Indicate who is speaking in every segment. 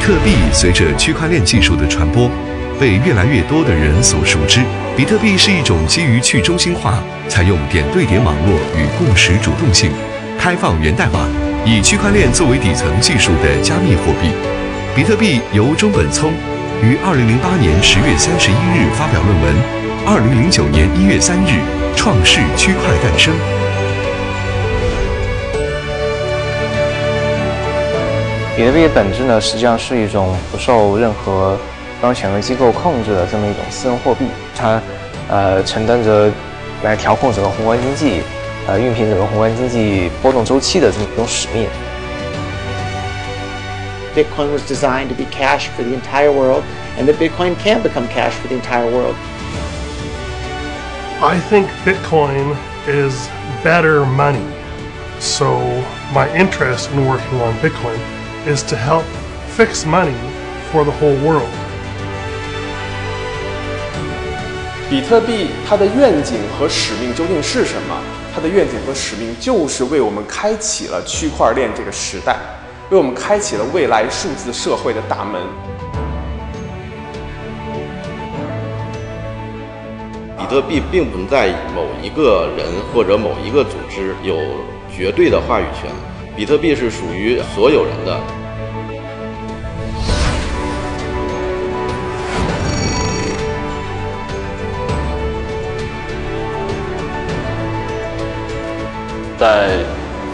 Speaker 1: 特币随着区块链技术的传播，被越来越多的人所熟知。比特币是一种基于去中心化、采用点对点网络与共识主动性、开放源代码、以区块链作为底层技术的加密货币。比特币由中本聪于二零零八年十月三十一日发表论文，二零零九年一月三日创世区块诞生。
Speaker 2: 比特币的本质呢，实际上是一种不受任何当权威机构控制的这么一种私人货币，它呃承担着来调控整个宏观经济、呃熨平整个宏观经济波动周期的这么一种使命。
Speaker 3: Bitcoin was designed to be cash for the entire world, and that Bitcoin can become cash for the entire world.
Speaker 4: I think Bitcoin is better money. So, my interest in working on Bitcoin is to help fix money for the whole world.
Speaker 5: 比特币它的愿景和使命究竟是什么？它的愿景和使命就是为我们开启了区块链这个时代，为我们开启了未来数字社会的大门。
Speaker 6: 比特币并不在某一个人或者某一个组织有绝对的话语权。比特币是属于所有人的。
Speaker 7: 在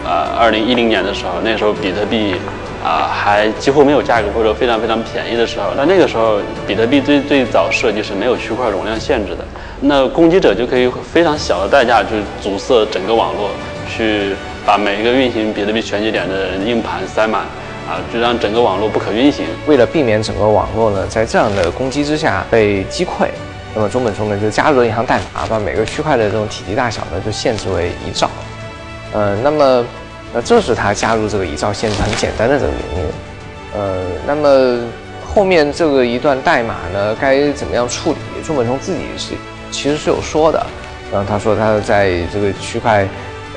Speaker 7: 呃二零一零年的时候，那时候比特币啊还几乎没有价格，或者非常非常便宜的时候。那那个时候，比特币最最早设计是没有区块容量限制的，那攻击者就可以非常小的代价去阻塞整个网络，去把每一个运行比特币全节点的硬盘塞满，啊，就让整个网络不可运行。
Speaker 2: 为了避免整个网络呢在这样的攻击之下被击溃，那么中本聪呢就加入了一行代码，把每个区块的这种体积大小呢就限制为一兆。呃，那么，呃，这是他加入这个一兆限制很简单的这个原因。呃，那么后面这个一段代码呢，该怎么样处理？中本聪自己是其实是有说的。然后他说他在这个区块，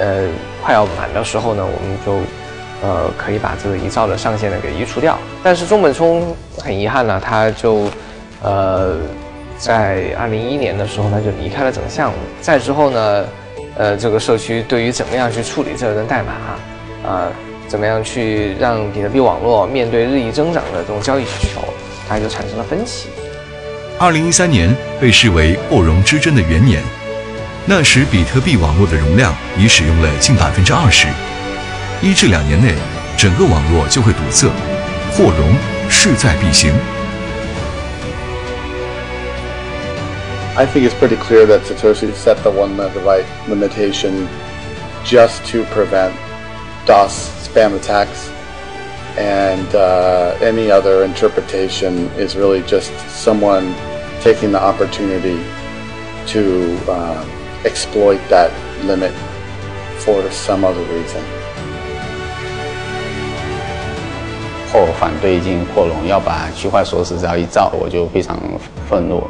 Speaker 2: 呃，快要满的时候呢，我们就，呃，可以把这个一兆的上限呢给移除掉。但是中本聪很遗憾呢，他就，呃，在二零一一年的时候他就离开了整个项目。再之后呢？呃，这个社区对于怎么样去处理这段代码，啊，怎么样去让比特币网络面对日益增长的这种交易需求，它就产生了分歧。
Speaker 1: 二零一三年被视为扩容之争的元年，那时比特币网络的容量已使用了近百分之二十，一至两年内，整个网络就会堵塞，扩容势在必行。
Speaker 8: I think it's pretty clear that Satoshi set the one megabyte limitation just to prevent DOS spam attacks, and uh, any other interpretation is really just someone taking the opportunity to uh, exploit that limit for some other reason.
Speaker 9: 后反对进行扩容，要把区块锁死只要一造，我就非常愤怒。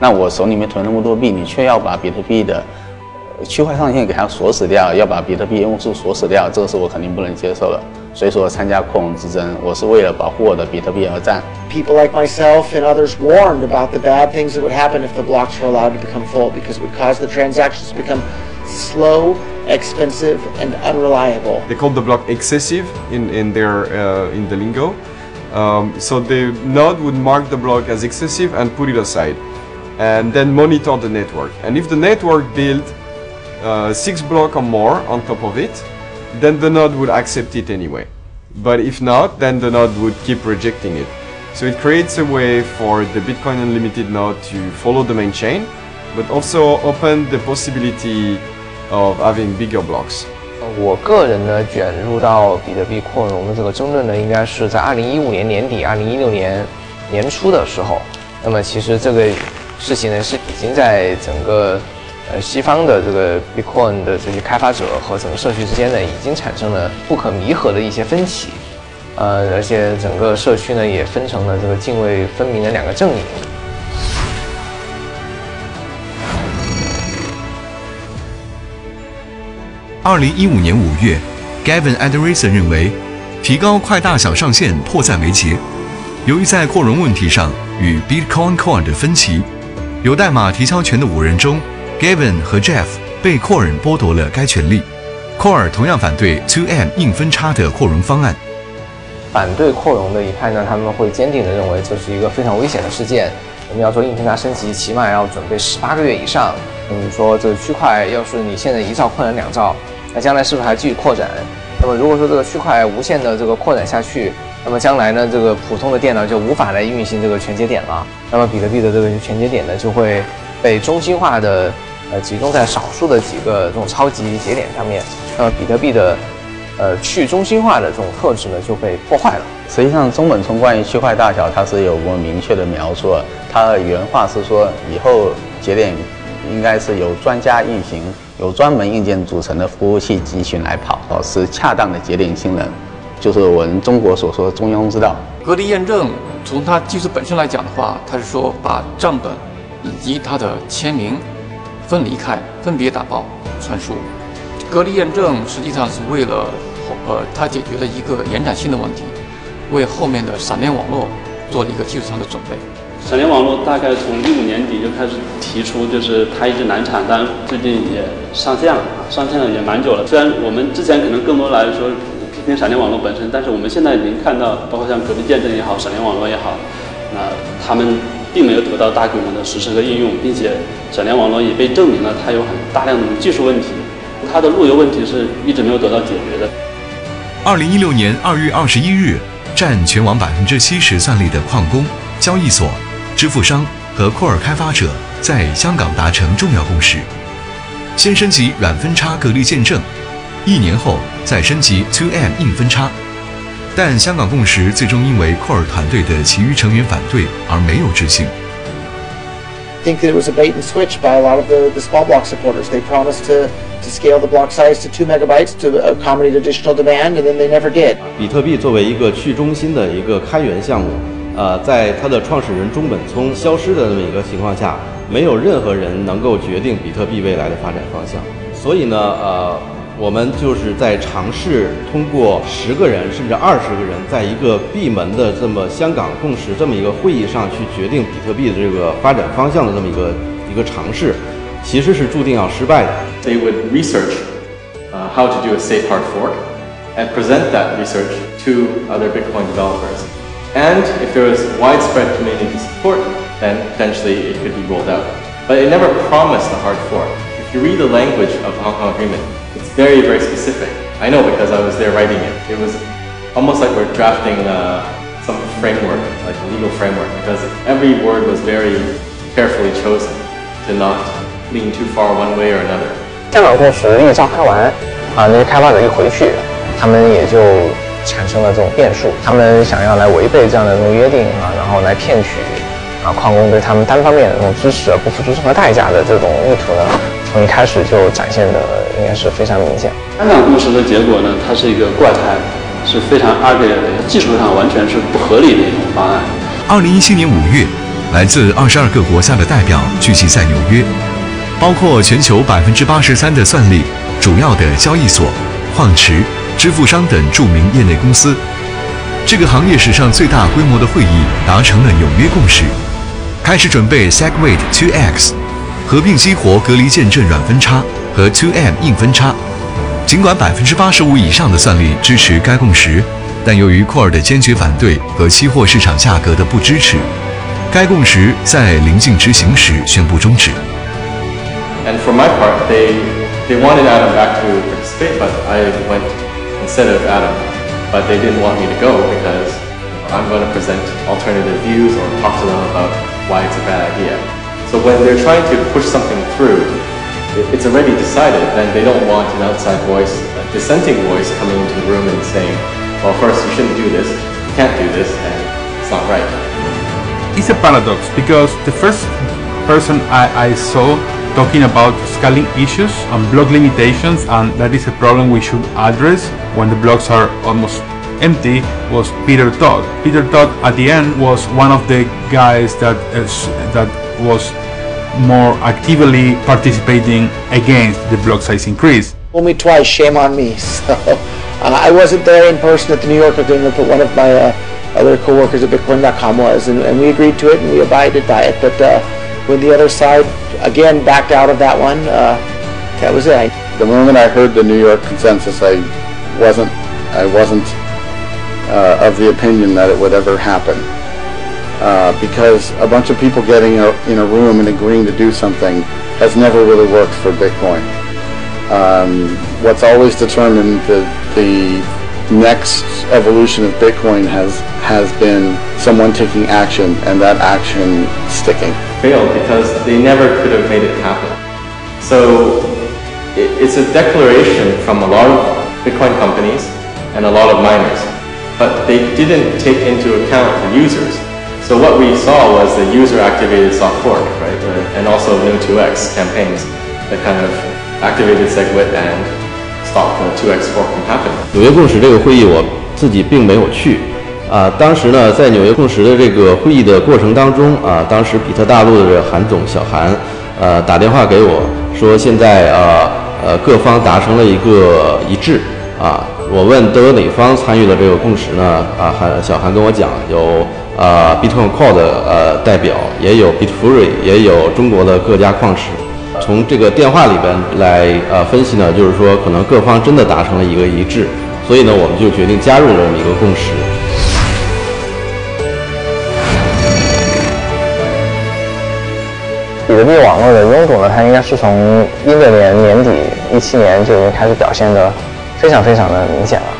Speaker 9: 那我手里面囤那么多币，你却要把比特币的区块上限给它锁死掉，要把比特币用户数锁死掉，这个是我肯定不能接受的。所以说，参加扩容之争，我是为了保护我的比特币而战。
Speaker 3: People like myself and others warned about the bad things that would happen if the blocks were allowed to become full, because it would cause the transactions to become slow, expensive, and unreliable.
Speaker 10: They called the block excessive in in their uh, in the lingo. Um, so the node would mark the block as excessive and put it aside and then monitor the network. And if the network built uh, six blocks or more on top of it, then the node would accept it anyway. But if not, then the node would keep rejecting it. So it creates a way for the Bitcoin Unlimited node to follow the main chain, but also open the possibility of having bigger blocks.
Speaker 2: 我个人呢，卷入到比特币扩容的这个争论呢，应该是在二零一五年年底、二零一六年年初的时候。那么其实这个事情呢是已经在整个 呃西方的这个 Bitcoin 的这些开发者和整个社区之间呢，已经产生了不可弥合的一些分歧，呃，而且整个社区呢也分成了这个泾渭分明的两个阵营。
Speaker 1: 二零一五年五月，Gavin Andresen 认为，提高快大小上限迫在眉睫。由于在扩容问题上与 Bitcoin Core 的分歧，有代码提交权的五人中，Gavin 和 Jeff 被扩人剥夺了该权利。Core 同样反对 2M 硬分叉的扩容方案。
Speaker 2: 反对扩容的一派呢，他们会坚定地认为这是一个非常危险的事件。我们要做硬分叉升级，起码要准备十八个月以上。你说这个区块要是你现在一兆扩展两兆，那将来是不是还继续扩展？那么如果说这个区块无限的这个扩展下去，那么将来呢，这个普通的电脑就无法来运行这个全节点了。那么比特币的这个全节点呢，就会被中心化的呃集中在少数的几个这种超级节点上面。那么比特币的呃去中心化的这种特质呢就被破坏了。
Speaker 9: 实际上，中本聪关于区块大小它是有过明确的描述，它的原话是说，以后节点应该是由专家运行，由专门硬件组成的服务器集群来跑，保持恰当的节点性能，就是我们中国所说的中庸之道。
Speaker 11: 隔离验证从它技术本身来讲的话，它是说把账本以及它的签名分离开，分别打包传输。隔离验证实际上是为了呃，它解决了一个延展性的问题。为后面的闪电网络做了一个技术上的准备。
Speaker 7: 闪电网络大概从一五年底就开始提出，就是它一直难产，但最近也上线了，上线了也蛮久了。虽然我们之前可能更多来说批评闪电网络本身，但是我们现在已经看到，包括像隔离见证也好，闪电网络也好，那他们并没有得到大规模的实施和应用，并且闪电网络也被证明了它有很大量的技术问题，它的路由问题是一直没有得到解决的。
Speaker 1: 二零一六年二月二十一日。占全网百分之七十算力的矿工、交易所、支付商和库尔开发者在香港达成重要共识，先升级软分叉隔离见证，一年后再升级 To M 硬分叉。但香港共识最终因为库尔团队的其余成员反对而没有执行。
Speaker 3: think that it was a bait and switch by a lot of the, the small block supporters. They promised to, to scale the block size to two megabytes to accommodate additional demand, and then they never did.
Speaker 12: 比特币作为一个去中心的一个开源项目，呃，在它的创始人中本聪消失的这么一个情况下，没有任何人能够决定比特币未来的发展方向。所以呢，呃。我们就是在尝试通过十个人甚至二十个人，在一个闭门的这么香港共识这么一个会议上去决定比特币的这个发展方向的这么一个一个尝试，其实是注定要失败的。
Speaker 6: They would research uh, how to do a safe hard fork and present that research to other Bitcoin developers. And if there was widespread community support, then potentially it could be rolled out. But it never promised a hard fork. If you read the language of the Hong Kong Agreement, it's very, very specific. I know because I was there writing it. It was almost like we're drafting uh, some framework, like a legal framework, because every word was very carefully chosen to not lean too far one way or another.
Speaker 2: 香港共识那个召开完啊，那些开发者一回去，他们也就产生了这种变数。他们想要来违背这样的这种约定啊，然后来骗取啊矿工对他们单方面的这种支持而不付出任何代价的这种意图呢， 从一开始就展现的应该是非常明显。
Speaker 7: 香港共识的结果呢，它是一个怪胎，是非常 ugly 的，技术上完全是不合理的一种方案。
Speaker 1: 二零一七年五月，来自二十二个国家的代表聚集在纽约，包括全球百分之八十三的算力、主要的交易所、矿池、支付商等著名业内公司。这个行业史上最大规模的会议达成了纽约共识，开始准备 Segwit 2x。合并激活隔离见证软分叉和 2M 硬分叉。尽管百分之八十五以上的算力支持该共识，但由于库尔的坚决反对和期货市场价格的不支持，该共识在临近执行时宣布终止。
Speaker 6: And for my part, they they wanted Adam back to participate, but I went instead of Adam. But they didn't want me to go because I'm going to present alternative views or talk to them about why it's a bad idea. So when they're trying to push something through, it's already decided, then they don't want an outside voice, a dissenting voice coming into the room and saying, well, first, you shouldn't do this, you can't do this, and it's not right.
Speaker 13: It's a paradox because the first person I, I saw talking about scaling issues and block limitations, and that is a problem we should address when the blocks are almost empty was Peter Todd. Peter Todd at the end was one of the guys that uh, that was more actively participating against the block size increase.
Speaker 3: Told me twice, shame on me. So uh, I wasn't there in person at the New York agreement, but one of my uh, other coworkers at Bitcoin.com was, and, and we agreed to it and we abided by it. But uh, when the other side again backed out of that one, uh, that was it.
Speaker 8: The moment I heard the New York consensus, I wasn't I wasn't uh, of the opinion that it would ever happen. Uh, because a bunch of people getting a, in a room and agreeing to do something has never really worked for Bitcoin. Um, what's always determined the, the next evolution of Bitcoin has has been someone taking action and that action sticking.
Speaker 6: Failed because they never could have made it happen. So it, it's a declaration from a lot of Bitcoin companies and a lot of miners, but they didn't take into account the users. So what we saw was the user-activated soft fork, right, and also No2x campaigns that kind of activated SegWit and stopped the 2x fork from happening.
Speaker 12: 纽约共识这个会议我自己并没有去，啊，当时呢在纽约共识的这个会议的过程当中啊，当时比特大陆的这个韩总小韩，呃打电话给我说现在呃呃各方达成了一个一致啊，我问都有哪方参与了这个共识呢？啊韩小韩跟我讲有。呃，Bitcoin Core 的呃代表，也有 Bitfury，也有中国的各家矿石。从这个电话里边来呃分析呢，就是说可能各方真的达成了一个一致，所以呢，我们就决定加入了这么一个共识。
Speaker 2: 比特币网络的拥堵呢，它应该是从一六年年底、一七年就已经开始表现的非常非常的明显了。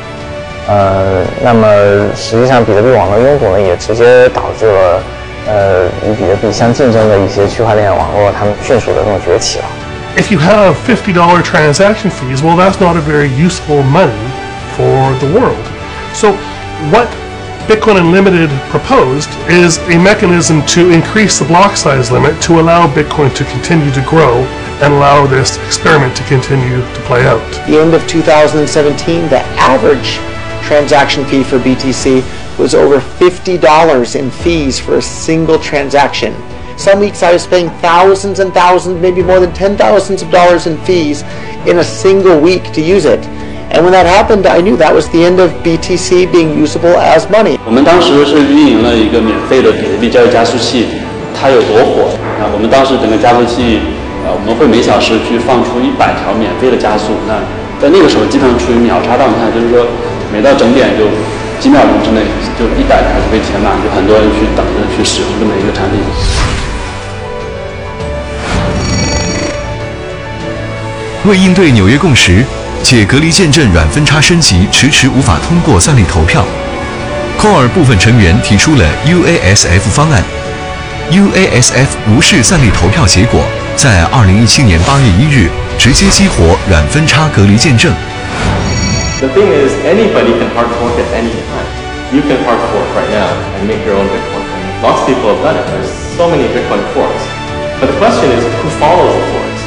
Speaker 2: 呃，那么实际上，比特币网络拥堵呢，也直接导致了呃与比特币相竞争的一些区块链网络，它们迅速的这种崛起了。
Speaker 4: If you have $50 transaction fees, well, that's not a very useful money for the world. So, what Bitcoin Unlimited proposed is a mechanism to increase the block size limit to allow Bitcoin to continue to grow and allow this experiment to continue to play out.
Speaker 3: the end of 2017, the average transaction fee for BTC was over $50 in fees for a single transaction. Some weeks I was paying thousands and thousands, maybe more than ten thousands of dollars in fees in a single week to use it. And when that happened, I knew that was the end of BTC being usable as money.
Speaker 7: 我们当时是运营了一个免费的比特币交易加速器，它有多火啊？我们当时整个加速器，呃，我们会每小时去放出一百条免费的加速，那在那个时候基本上处于秒杀状态，就是说 每到整点就几秒钟之内就一百台被填满，就很多人去等着去使用这么一个产品。
Speaker 1: 为应对纽约共识，且隔离见证软分叉升级迟迟无法通过算力投票，Core 部分成员提出了 UASF 方案。UASF 无视算力投票结果，在2017年8月1日直接激活软分叉隔离见证。
Speaker 6: The thing is, anybody can hard fork at any time. You can hard fork right now and make your own Bitcoin. And lots of people have done it. There's so many Bitcoin forks. But the question is, who follows the forks?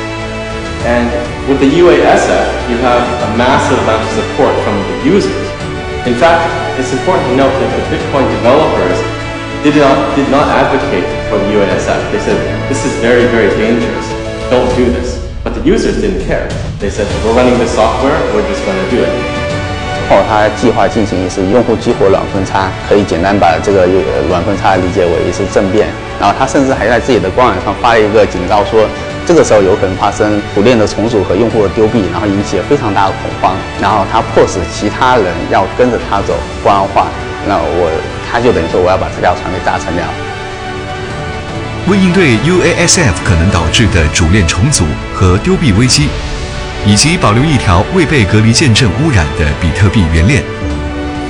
Speaker 6: And with the UASF, you have a massive amount of support from the users. In fact, it's important to note that the Bitcoin developers did not, did not advocate for the UASF. They said, this is very, very dangerous. Don't do this. But the users didn't care. They said, we're running this software, we're just going to do it.
Speaker 9: 后它计划进行一次用户激活软分叉，可以简单把这个软分叉理解为一次政变。然后他甚至还在自己的官网上发了一个警告说，这个时候有可能发生普链的重组和用户的丢币，然后引起了非常大的恐慌。然后他迫使其他人要跟着他走，不然的话，那我他就等于说我要把这条船给炸沉掉。
Speaker 1: 为应对 UASF 可能导致的主链重组和丢币危机，以及保留一条未被隔离见证污染的比特币原链，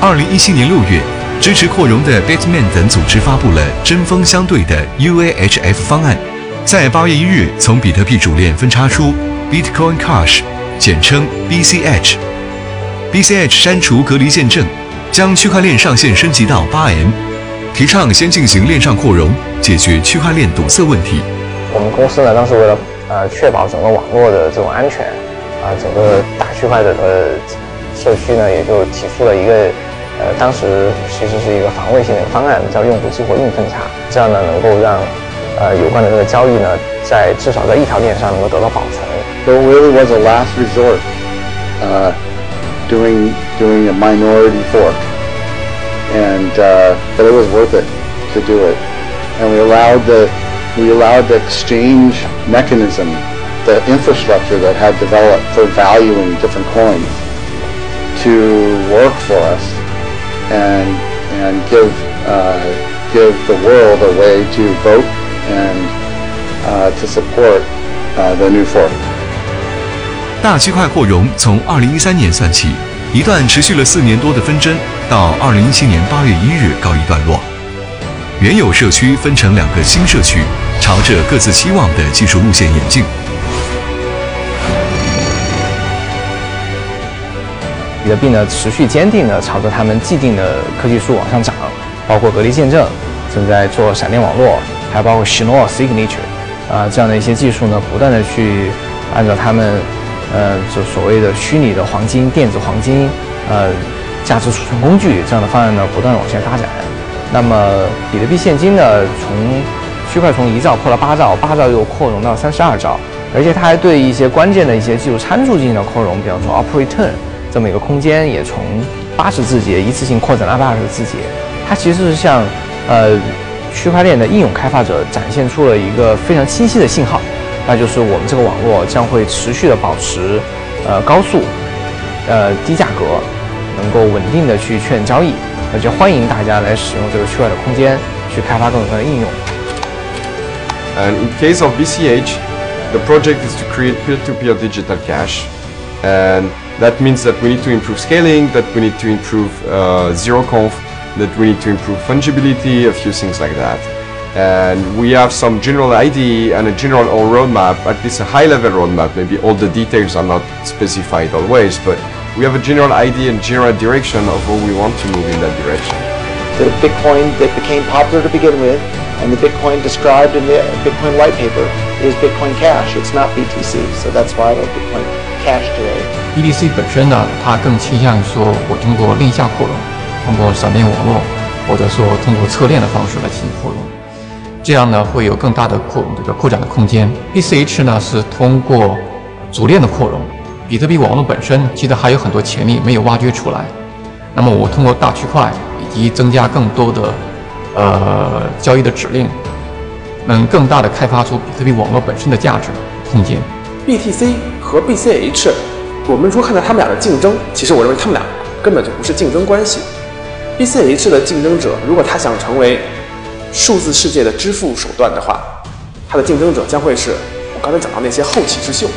Speaker 1: 二零一七年六月，支持扩容的 Bitmain 等组织发布了针锋相对的 UAHF 方案，在八月一日从比特币主链分叉出 Bitcoin Cash，简称 BCH。BCH 删除隔离见证，将区块链上限升级到八 M，提倡先进行链上扩容，解决区块链堵塞问题。
Speaker 2: 我们公司呢，当时为了呃确保整个网络的这种安全，啊、整个大区块的呃社区呢，也就提出了一个呃当时其实是一个防卫性的一个方案，叫用户激活硬分叉，这样呢能够让呃有关的这个交易呢，在至少在一条链上能够得到保存。
Speaker 8: So it really was a last resort uh, doing doing a minority fork. and uh, but it was worth it to do it. And we allowed the we allowed the exchange mechanism, The infrastructure that had developed for valuing different coins, to work for us, and and give uh, give the world a way to vote and uh, to support uh, the new fork.
Speaker 1: 大区块扩容从二零一三年算起，一段持续了四年多的纷争，到二零一七年八月一日告一段落。原有社区分成两个新社区，朝着各自期望的技术路线演进。
Speaker 2: 比特币呢持续坚定地朝着他们既定的科技树往上涨，包括隔离见证，正在做闪电网络，还包括 Schnorr Signature，啊这样的一些技术呢，不断的去按照他们，呃，就所谓的虚拟的黄金、电子黄金，呃，价值储存工具这样的方案呢，不断往前发展。那么比特币现金呢，从区块从一兆破了八兆，八兆又扩容到三十二兆，而且它还对一些关键的一些技术参数进行了扩容，比方说 Operate Turn 这么一个空间也从八十字节一次性扩展到八十字节。它其实是向呃区块链的应用开发者展现出了一个非常清晰的信号，那就是我们这个网络将会持续的保持呃高速、呃低价格，能够稳定的去确认交易。而且欢迎大家来使用这个区块的空间去开发各种各样的应用。
Speaker 10: And in case of BCH, the project is to create peer-to-peer digital cash. And that means that we need to improve scaling, that we need to improve uh, zero conf, that we need to improve fungibility, a few things like that. And we have some general idea and a general roadmap, at least a high level roadmap. Maybe all the details are not specified always, but we have a general idea and general direction of where we want to move in that direction.
Speaker 3: The Bitcoin that became popular to begin with, and the Bitcoin described in the Bitcoin white paper is Bitcoin Cash. It's not BTC, so that's why I like Bitcoin Cash today.
Speaker 11: BTC 本身呢，它更倾向于说我通过链下扩容，通过闪电网络，或者说通过侧链的方式来进行扩容，这样呢会有更大的扩这个扩展的空间。BCH 呢是通过主链的扩容，比特币网络本身其实还有很多潜力没有挖掘出来。那么我通过大区块以及增加更多的呃交易的指令，能更大的开发出比特币网络本身的价值空间。
Speaker 5: BTC 和 BCH，我们说看到他们俩的竞争，其实我认为他们俩根本就不是竞争关系。BCH 的竞争者，如果他想成为数字世界的支付手段的话，他的竞争者将会是我刚才讲到那些后起之秀。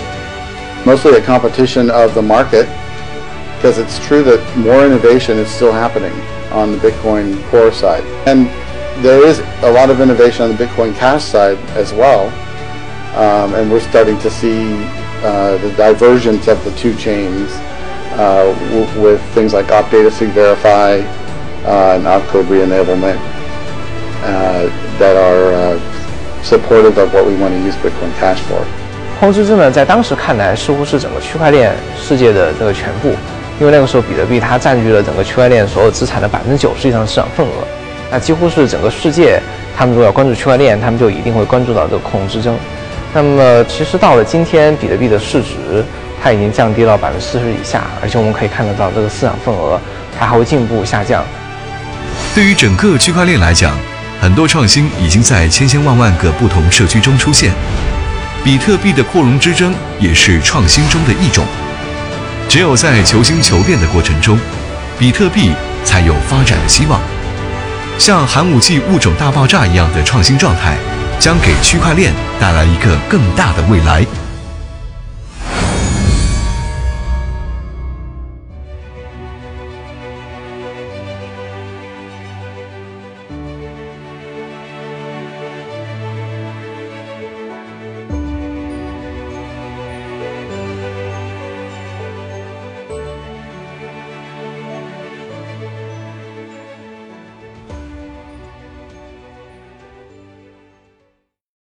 Speaker 8: Mostly a competition of the market, because it's true that more innovation is still happening on the Bitcoin core side. And there is a lot of innovation on the Bitcoin Cash side as well. Um, and we're starting to see uh, the divergence of the two chains uh, w- with things like op data sig verify uh, and opcode re-enablement uh, that are uh, supportive of what we want to use Bitcoin Cash for.
Speaker 2: 矿之争呢，在当时看来似乎是整个区块链世界的这个全部，因为那个时候比特币它占据了整个区块链所有资产的百分之九十以上的市场份额，那几乎是整个世界，他们如果要关注区块链，他们就一定会关注到这个矿之争。 那么其实到了今天，比特币的市值它已经降低到百分之四十以下，而且我们可以看得到这个市场份额它还会进一步下降。
Speaker 1: 对于整个区块链来讲，很多创新已经在千千万万个不同社区中出现。比特币的扩容之争也是创新中的一种。只有在求新求变的过程中，比特币才有发展的希望。像寒武纪物种大爆炸一样的创新状态，将给区块链带来一个更大的未来。